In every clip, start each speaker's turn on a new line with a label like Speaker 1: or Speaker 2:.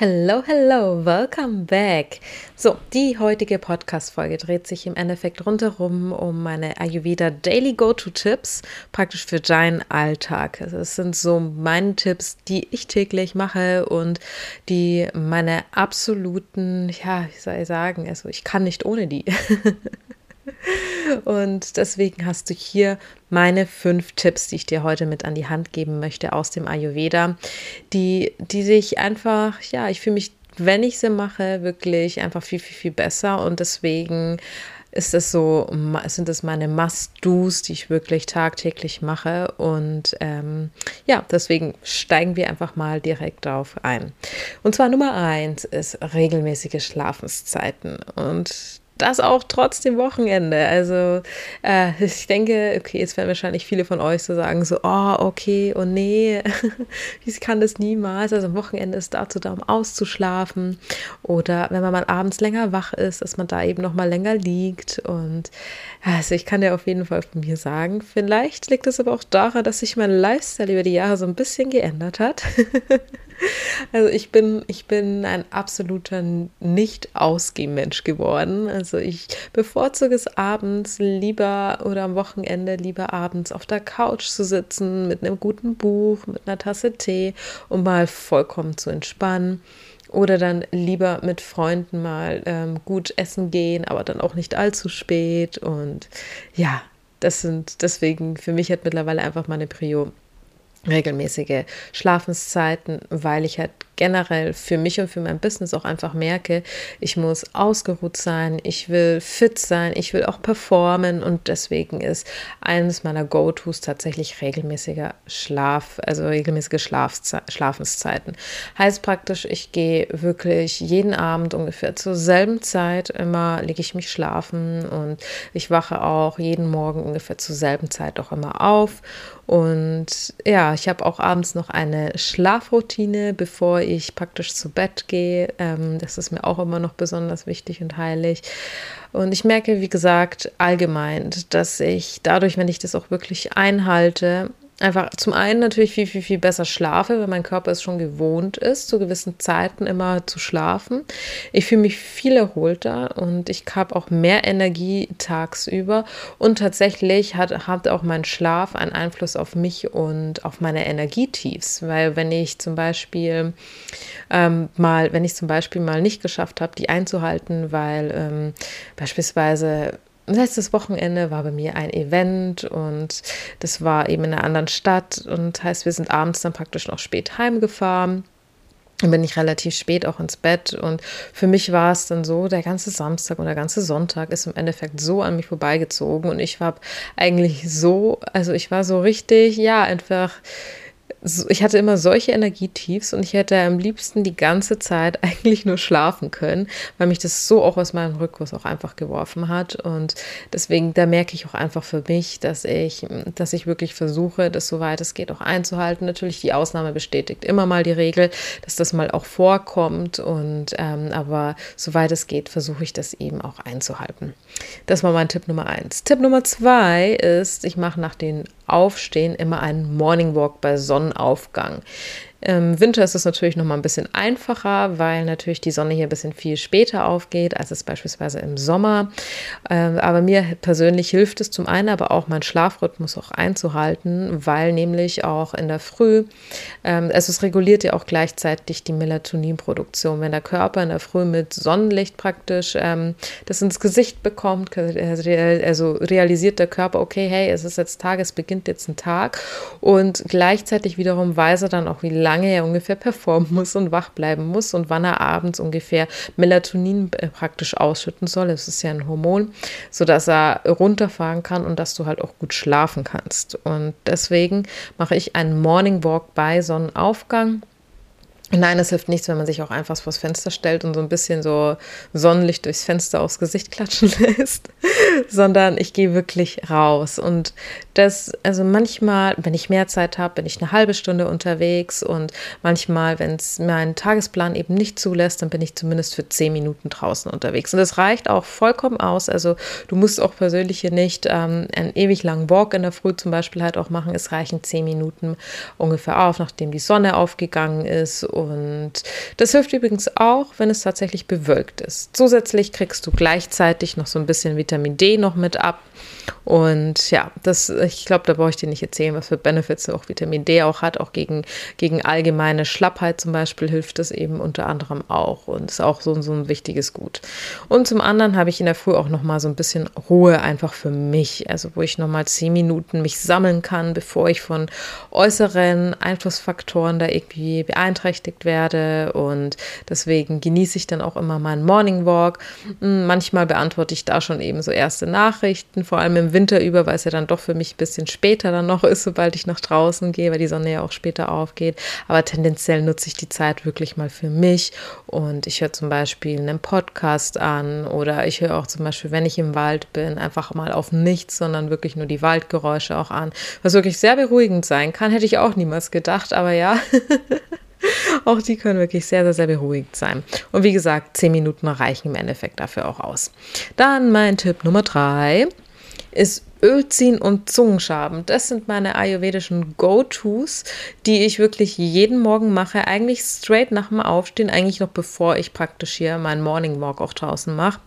Speaker 1: Hello, hello, welcome back. So, die heutige Podcast-Folge dreht sich im Endeffekt rundherum um meine Ayurveda Daily Go-To-Tipps, praktisch für deinen Alltag. Also es sind so meine Tipps, die ich täglich mache und die meine absoluten, ja, wie soll ich sagen, also ich kann nicht ohne die. Und deswegen hast du hier meine fünf Tipps, die ich dir heute mit an die Hand geben möchte aus dem Ayurveda, die, die sich einfach, ja, ich fühle mich, wenn ich sie mache, wirklich einfach viel, viel, viel besser. Und deswegen ist es so, sind es meine Must-Dos, die ich wirklich tagtäglich mache. Und ähm, ja, deswegen steigen wir einfach mal direkt darauf ein. Und zwar Nummer eins ist regelmäßige Schlafenszeiten. Und das auch trotz dem Wochenende. Also äh, ich denke, okay, jetzt werden wahrscheinlich viele von euch so sagen, so, oh, okay, oh nee, ich kann das niemals. Also am Wochenende ist dazu da, um auszuschlafen. Oder wenn man mal abends länger wach ist, dass man da eben noch mal länger liegt. Und also ich kann ja auf jeden Fall von mir sagen, vielleicht liegt es aber auch daran, dass sich mein Lifestyle über die Jahre so ein bisschen geändert hat. Also ich bin, ich bin ein absoluter Nicht-Ausgehmensch geworden. Also ich bevorzuge es abends lieber oder am Wochenende lieber abends auf der Couch zu sitzen mit einem guten Buch, mit einer Tasse Tee, um mal vollkommen zu entspannen. Oder dann lieber mit Freunden mal ähm, gut essen gehen, aber dann auch nicht allzu spät. Und ja, das sind deswegen für mich hat mittlerweile einfach meine Prio regelmäßige Schlafenszeiten, weil ich halt generell für mich und für mein Business auch einfach merke, ich muss ausgeruht sein, ich will fit sein, ich will auch performen und deswegen ist eines meiner Go-Tos tatsächlich regelmäßiger Schlaf, also regelmäßige Schlafze Schlafenszeiten. Heißt praktisch, ich gehe wirklich jeden Abend ungefähr zur selben Zeit immer lege ich mich schlafen und ich wache auch jeden Morgen ungefähr zur selben Zeit auch immer auf und ja, ich habe auch abends noch eine Schlafroutine, bevor ich praktisch zu Bett gehe. Ähm, das ist mir auch immer noch besonders wichtig und heilig. Und ich merke, wie gesagt, allgemein, dass ich dadurch, wenn ich das auch wirklich einhalte, einfach zum einen natürlich viel, viel, viel besser schlafe, weil mein Körper es schon gewohnt ist, zu gewissen Zeiten immer zu schlafen. Ich fühle mich viel erholter und ich habe auch mehr Energie tagsüber. Und tatsächlich hat, hat auch mein Schlaf einen Einfluss auf mich und auf meine Energietiefs, weil wenn ich zum Beispiel ähm, mal, wenn ich zum Beispiel mal nicht geschafft habe, die einzuhalten, weil ähm, beispielsweise letztes Wochenende war bei mir ein Event und das war eben in einer anderen Stadt und heißt, wir sind abends dann praktisch noch spät heimgefahren. Dann bin ich relativ spät auch ins Bett und für mich war es dann so, der ganze Samstag und der ganze Sonntag ist im Endeffekt so an mich vorbeigezogen und ich war eigentlich so, also ich war so richtig, ja, einfach ich hatte immer solche Energietiefs und ich hätte am liebsten die ganze Zeit eigentlich nur schlafen können, weil mich das so auch aus meinem Rückkurs auch einfach geworfen hat. Und deswegen, da merke ich auch einfach für mich, dass ich, dass ich wirklich versuche, das soweit es geht auch einzuhalten. Natürlich, die Ausnahme bestätigt immer mal die Regel, dass das mal auch vorkommt. Und ähm, aber soweit es geht, versuche ich das eben auch einzuhalten. Das war mein Tipp Nummer eins. Tipp Nummer zwei ist, ich mache nach den Aufstehen immer einen Morning Walk bei Sonnenaufgang. Im Winter ist es natürlich noch mal ein bisschen einfacher, weil natürlich die Sonne hier ein bisschen viel später aufgeht, als es beispielsweise im Sommer. Ähm, aber mir persönlich hilft es zum einen aber auch, meinen Schlafrhythmus auch einzuhalten, weil nämlich auch in der Früh, also es reguliert ja auch gleichzeitig die Melatoninproduktion. Wenn der Körper in der Früh mit Sonnenlicht praktisch ähm, das ins Gesicht bekommt, also realisiert der Körper, okay, hey, es ist jetzt Tag, es beginnt jetzt ein Tag und gleichzeitig wiederum weiß er dann auch, wie lange lange er ungefähr performen muss und wach bleiben muss und wann er abends ungefähr Melatonin äh, praktisch ausschütten soll. Es ist ja ein Hormon, sodass er runterfahren kann und dass du halt auch gut schlafen kannst. Und deswegen mache ich einen Morning Walk bei Sonnenaufgang Nein, es hilft nichts, wenn man sich auch einfach vors Fenster stellt und so ein bisschen so Sonnenlicht durchs Fenster aufs Gesicht klatschen lässt, sondern ich gehe wirklich raus. Und das, also manchmal, wenn ich mehr Zeit habe, bin ich eine halbe Stunde unterwegs und manchmal, wenn es mein Tagesplan eben nicht zulässt, dann bin ich zumindest für zehn Minuten draußen unterwegs. Und das reicht auch vollkommen aus. Also du musst auch persönlich hier nicht ähm, einen ewig langen Walk in der Früh zum Beispiel halt auch machen. Es reichen zehn Minuten ungefähr auf, nachdem die Sonne aufgegangen ist und das hilft übrigens auch, wenn es tatsächlich bewölkt ist. Zusätzlich kriegst du gleichzeitig noch so ein bisschen Vitamin D noch mit ab. Und ja, das, ich glaube, da brauche ich dir nicht erzählen, was für Benefits auch Vitamin D auch hat. Auch gegen, gegen allgemeine Schlappheit zum Beispiel hilft es eben unter anderem auch und ist auch so, so ein wichtiges Gut. Und zum anderen habe ich in der Früh auch nochmal so ein bisschen Ruhe einfach für mich. Also wo ich nochmal zehn Minuten mich sammeln kann, bevor ich von äußeren Einflussfaktoren da irgendwie beeinträchtigt werde. Und deswegen genieße ich dann auch immer meinen Morning Walk. Hm, manchmal beantworte ich da schon eben so erste Nachrichten, vor allem im Winter über, weil es ja dann doch für mich ein bisschen später dann noch ist, sobald ich nach draußen gehe, weil die Sonne ja auch später aufgeht. Aber tendenziell nutze ich die Zeit wirklich mal für mich und ich höre zum Beispiel einen Podcast an oder ich höre auch zum Beispiel, wenn ich im Wald bin, einfach mal auf nichts, sondern wirklich nur die Waldgeräusche auch an, was wirklich sehr beruhigend sein kann. Hätte ich auch niemals gedacht, aber ja. auch die können wirklich sehr, sehr, sehr beruhigend sein. Und wie gesagt, zehn Minuten reichen im Endeffekt dafür auch aus. Dann mein Tipp Nummer drei ist Ölziehen und Zungenschaben. Das sind meine ayurvedischen Go-Tos, die ich wirklich jeden Morgen mache. Eigentlich straight nach dem Aufstehen, eigentlich noch bevor ich praktisch hier meinen Morning Walk auch draußen mache.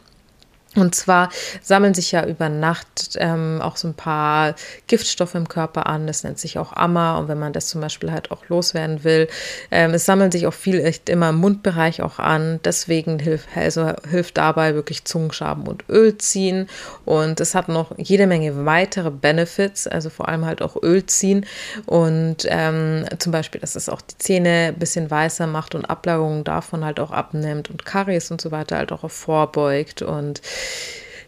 Speaker 1: Und zwar sammeln sich ja über Nacht ähm, auch so ein paar Giftstoffe im Körper an. Das nennt sich auch Amma. Und wenn man das zum Beispiel halt auch loswerden will, ähm, es sammeln sich auch viel echt immer im Mundbereich auch an. Deswegen hilft, also hilft dabei wirklich Zungenschaben und Öl ziehen. Und es hat noch jede Menge weitere Benefits, also vor allem halt auch Öl ziehen. Und ähm, zum Beispiel, dass es auch die Zähne ein bisschen weißer macht und Ablagerungen davon halt auch abnimmt und Karies und so weiter halt auch vorbeugt. Und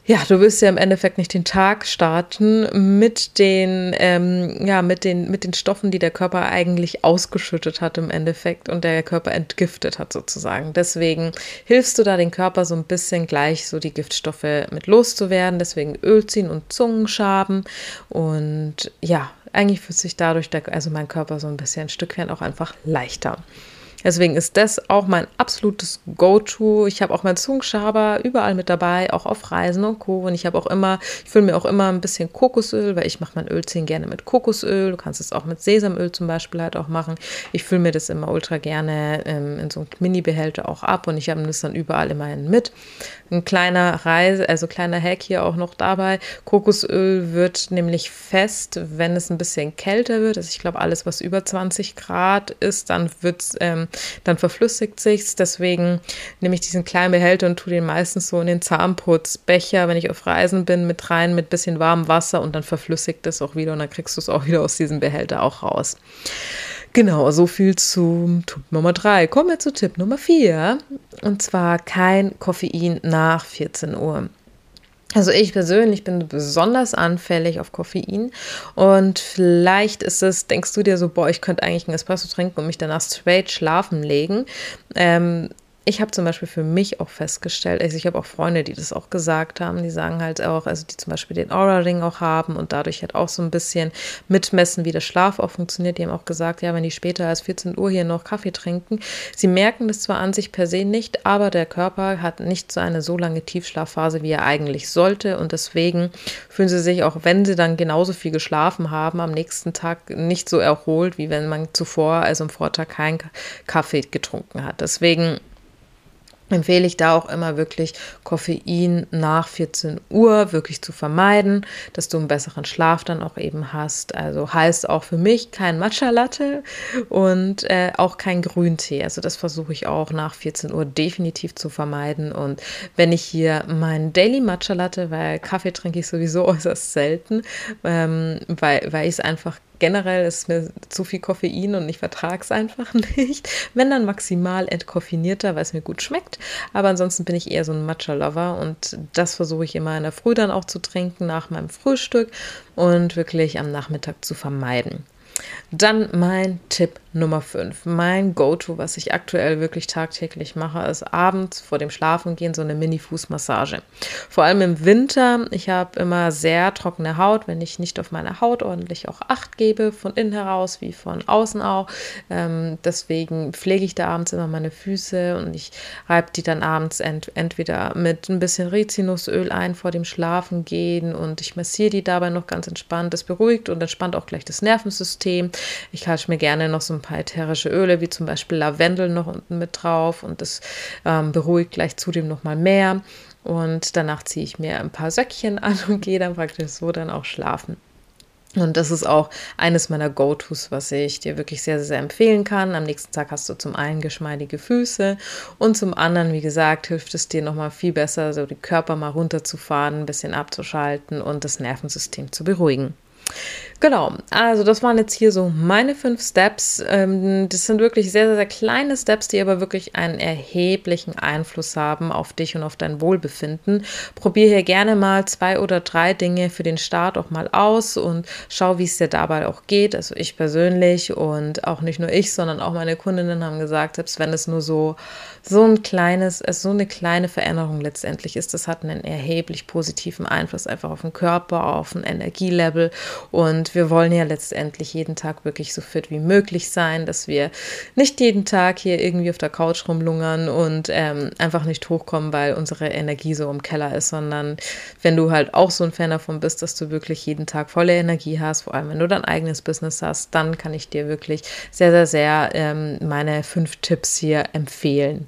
Speaker 1: ja, du willst ja im Endeffekt nicht den Tag starten mit den, ähm, ja, mit den, mit den Stoffen, die der Körper eigentlich ausgeschüttet hat im Endeffekt und der Körper entgiftet hat sozusagen. Deswegen hilfst du da den Körper so ein bisschen gleich so die Giftstoffe mit loszuwerden. Deswegen Öl ziehen und Zungenschaben und ja, eigentlich fühlt sich dadurch der, also mein Körper so ein bisschen ein Stück weit auch einfach leichter. Deswegen ist das auch mein absolutes Go-To. Ich habe auch meinen Zungenschaber überall mit dabei, auch auf Reisen und Co. Und ich habe auch immer, ich fülle mir auch immer ein bisschen Kokosöl, weil ich mache mein Ölziehen gerne mit Kokosöl. Du kannst es auch mit Sesamöl zum Beispiel halt auch machen. Ich fülle mir das immer ultra gerne ähm, in so einem Mini-Behälter auch ab und ich habe das dann überall immerhin mit. Ein kleiner Reise, also kleiner Hack hier auch noch dabei. Kokosöl wird nämlich fest, wenn es ein bisschen kälter wird. Also ich glaube, alles, was über 20 Grad ist, dann wird ähm, dann verflüssigt sich's. Deswegen nehme ich diesen kleinen Behälter und tue den meistens so in den Zahnputzbecher, wenn ich auf Reisen bin, mit rein, mit bisschen warmem Wasser und dann verflüssigt es auch wieder und dann kriegst du es auch wieder aus diesem Behälter auch raus. Genau, so viel zu Tipp Nummer drei. Kommen wir zu Tipp Nummer vier. Und zwar kein Koffein nach 14 Uhr. Also ich persönlich bin besonders anfällig auf Koffein und vielleicht ist es, denkst du dir so, boah, ich könnte eigentlich einen Espresso trinken und mich danach straight schlafen legen. Ähm, ich habe zum Beispiel für mich auch festgestellt, also ich habe auch Freunde, die das auch gesagt haben, die sagen halt auch, also die zum Beispiel den Aura-Ring auch haben und dadurch halt auch so ein bisschen mitmessen, wie der Schlaf auch funktioniert. Die haben auch gesagt, ja, wenn die später als 14 Uhr hier noch Kaffee trinken, sie merken das zwar an sich per se nicht, aber der Körper hat nicht so eine so lange Tiefschlafphase, wie er eigentlich sollte und deswegen fühlen sie sich auch, wenn sie dann genauso viel geschlafen haben, am nächsten Tag nicht so erholt, wie wenn man zuvor, also am Vortag, keinen Kaffee getrunken hat. Deswegen empfehle ich da auch immer wirklich Koffein nach 14 Uhr wirklich zu vermeiden, dass du einen besseren Schlaf dann auch eben hast. Also heißt auch für mich kein Matcha Latte und äh, auch kein Grüntee. Also das versuche ich auch nach 14 Uhr definitiv zu vermeiden. Und wenn ich hier meinen Daily Matcha Latte, weil Kaffee trinke ich sowieso äußerst selten, ähm, weil, weil ich es einfach generell ist mir zu viel Koffein und ich vertrage es einfach nicht. Wenn dann maximal entkoffinierter, weil es mir gut schmeckt. Aber ansonsten bin ich eher so ein Matcha-Lover und das versuche ich immer in der Früh dann auch zu trinken nach meinem Frühstück und wirklich am Nachmittag zu vermeiden. Dann mein Tipp Nummer 5. Mein Go-To, was ich aktuell wirklich tagtäglich mache, ist abends vor dem Schlafengehen so eine Mini-Fußmassage. Vor allem im Winter. Ich habe immer sehr trockene Haut, wenn ich nicht auf meine Haut ordentlich auch Acht gebe, von innen heraus wie von außen auch. Ähm, deswegen pflege ich da abends immer meine Füße und ich reibe die dann abends ent entweder mit ein bisschen Rizinusöl ein vor dem Schlafengehen und ich massiere die dabei noch ganz entspannt. Das beruhigt und entspannt auch gleich das Nervensystem. Ich kasche mir gerne noch so ein paar ätherische Öle, wie zum Beispiel Lavendel noch unten mit drauf und das ähm, beruhigt gleich zudem noch mal mehr. Und danach ziehe ich mir ein paar Söckchen an und gehe dann praktisch so dann auch schlafen. Und das ist auch eines meiner Go-Tos, was ich dir wirklich sehr, sehr empfehlen kann. Am nächsten Tag hast du zum einen geschmeidige Füße und zum anderen, wie gesagt, hilft es dir nochmal viel besser, so den Körper mal runterzufahren, ein bisschen abzuschalten und das Nervensystem zu beruhigen. Genau, also das waren jetzt hier so meine fünf Steps. Ähm, das sind wirklich sehr, sehr, sehr kleine Steps, die aber wirklich einen erheblichen Einfluss haben auf dich und auf dein Wohlbefinden. Probier hier gerne mal zwei oder drei Dinge für den Start auch mal aus und schau, wie es dir dabei auch geht. Also ich persönlich und auch nicht nur ich, sondern auch meine Kundinnen haben gesagt, selbst wenn es nur so, so ein kleines, so eine kleine Veränderung letztendlich ist, das hat einen erheblich positiven Einfluss einfach auf den Körper, auf ein Energielevel und wir wollen ja letztendlich jeden Tag wirklich so fit wie möglich sein, dass wir nicht jeden Tag hier irgendwie auf der Couch rumlungern und ähm, einfach nicht hochkommen, weil unsere Energie so im Keller ist, sondern wenn du halt auch so ein Fan davon bist, dass du wirklich jeden Tag volle Energie hast, vor allem wenn du dein eigenes Business hast, dann kann ich dir wirklich sehr, sehr, sehr ähm, meine fünf Tipps hier empfehlen.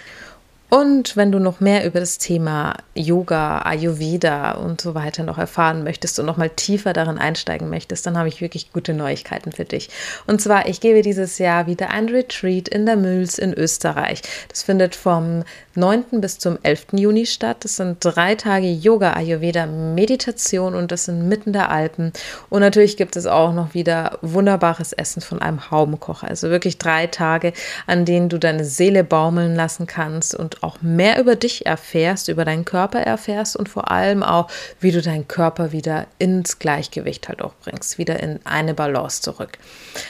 Speaker 1: Und wenn du noch mehr über das Thema Yoga, Ayurveda und so weiter noch erfahren möchtest und noch mal tiefer darin einsteigen möchtest, dann habe ich wirklich gute Neuigkeiten für dich. Und zwar, ich gebe dieses Jahr wieder ein Retreat in der Mühls in Österreich. Das findet vom 9. bis zum 11. Juni statt. Das sind drei Tage Yoga, Ayurveda, Meditation und das sind mitten der Alpen. Und natürlich gibt es auch noch wieder wunderbares Essen von einem Haubenkocher. Also wirklich drei Tage, an denen du deine Seele baumeln lassen kannst und auch mehr über dich erfährst, über deinen Körper erfährst und vor allem auch, wie du deinen Körper wieder ins Gleichgewicht halt auch bringst, wieder in eine Balance zurück.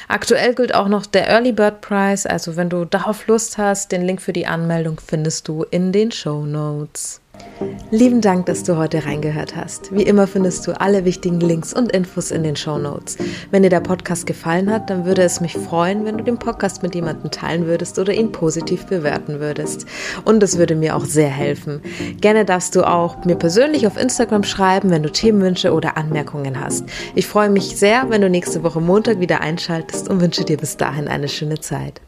Speaker 1: Aktuell gilt auch noch der Early Bird Prize, also wenn du darauf Lust hast, den Link für die Anmeldung findest du in den Show Notes. Lieben Dank, dass du heute reingehört hast. Wie immer findest du alle wichtigen Links und Infos in den Show Notes. Wenn dir der Podcast gefallen hat, dann würde es mich freuen, wenn du den Podcast mit jemandem teilen würdest oder ihn positiv bewerten würdest. Und es würde mir auch sehr helfen. Gerne darfst du auch mir persönlich auf Instagram schreiben, wenn du Themenwünsche oder Anmerkungen hast. Ich freue mich sehr, wenn du nächste Woche Montag wieder einschaltest und wünsche dir bis dahin eine schöne Zeit.